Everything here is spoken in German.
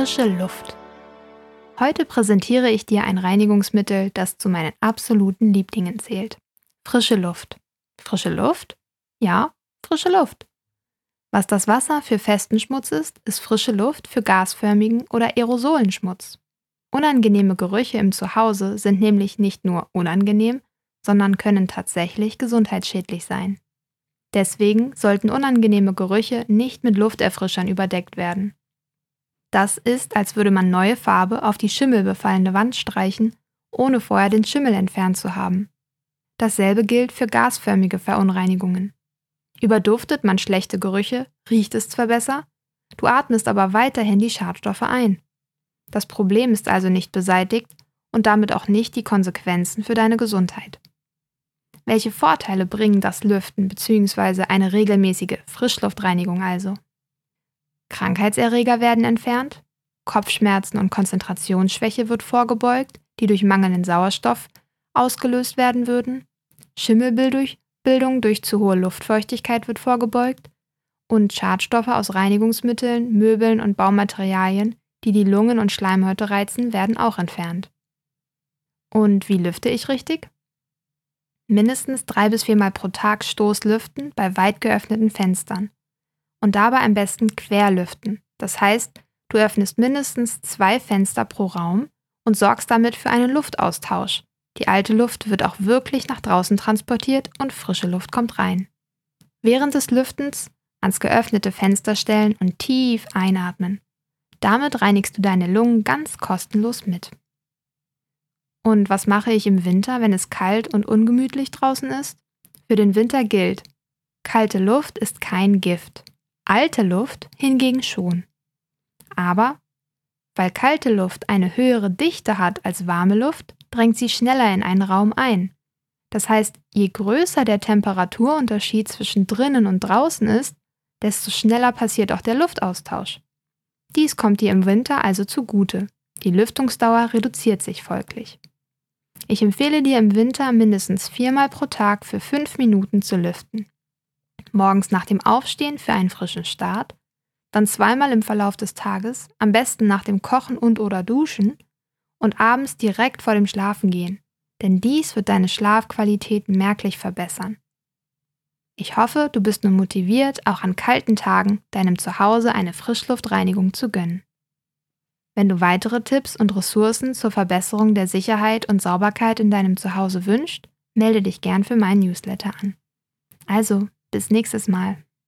Frische Luft. Heute präsentiere ich dir ein Reinigungsmittel, das zu meinen absoluten Lieblingen zählt. Frische Luft. Frische Luft? Ja, frische Luft. Was das Wasser für festen Schmutz ist, ist frische Luft für gasförmigen oder Aerosolenschmutz. Unangenehme Gerüche im Zuhause sind nämlich nicht nur unangenehm, sondern können tatsächlich gesundheitsschädlich sein. Deswegen sollten unangenehme Gerüche nicht mit Lufterfrischern überdeckt werden. Das ist, als würde man neue Farbe auf die schimmelbefallene Wand streichen, ohne vorher den Schimmel entfernt zu haben. Dasselbe gilt für gasförmige Verunreinigungen. Überduftet man schlechte Gerüche, riecht es zwar besser, du atmest aber weiterhin die Schadstoffe ein. Das Problem ist also nicht beseitigt und damit auch nicht die Konsequenzen für deine Gesundheit. Welche Vorteile bringen das Lüften bzw. eine regelmäßige Frischluftreinigung also? Krankheitserreger werden entfernt, Kopfschmerzen und Konzentrationsschwäche wird vorgebeugt, die durch mangelnden Sauerstoff ausgelöst werden würden, Schimmelbildung durch zu hohe Luftfeuchtigkeit wird vorgebeugt und Schadstoffe aus Reinigungsmitteln, Möbeln und Baumaterialien, die die Lungen und Schleimhäute reizen, werden auch entfernt. Und wie lüfte ich richtig? Mindestens drei bis viermal pro Tag Stoßlüften bei weit geöffneten Fenstern und dabei am besten querlüften. Das heißt, du öffnest mindestens zwei Fenster pro Raum und sorgst damit für einen Luftaustausch. Die alte Luft wird auch wirklich nach draußen transportiert und frische Luft kommt rein. Während des Lüftens ans geöffnete Fenster stellen und tief einatmen. Damit reinigst du deine Lungen ganz kostenlos mit. Und was mache ich im Winter, wenn es kalt und ungemütlich draußen ist? Für den Winter gilt, kalte Luft ist kein Gift. Alte Luft hingegen schon. Aber weil kalte Luft eine höhere Dichte hat als warme Luft, drängt sie schneller in einen Raum ein. Das heißt, je größer der Temperaturunterschied zwischen drinnen und draußen ist, desto schneller passiert auch der Luftaustausch. Dies kommt dir im Winter also zugute. Die Lüftungsdauer reduziert sich folglich. Ich empfehle dir im Winter mindestens viermal pro Tag für fünf Minuten zu lüften morgens nach dem Aufstehen für einen frischen Start, dann zweimal im Verlauf des Tages, am besten nach dem Kochen und oder Duschen und abends direkt vor dem Schlafengehen, denn dies wird deine Schlafqualität merklich verbessern. Ich hoffe, du bist nun motiviert, auch an kalten Tagen deinem Zuhause eine Frischluftreinigung zu gönnen. Wenn du weitere Tipps und Ressourcen zur Verbesserung der Sicherheit und Sauberkeit in deinem Zuhause wünschst, melde dich gern für meinen Newsletter an. Also, bis nächstes Mal.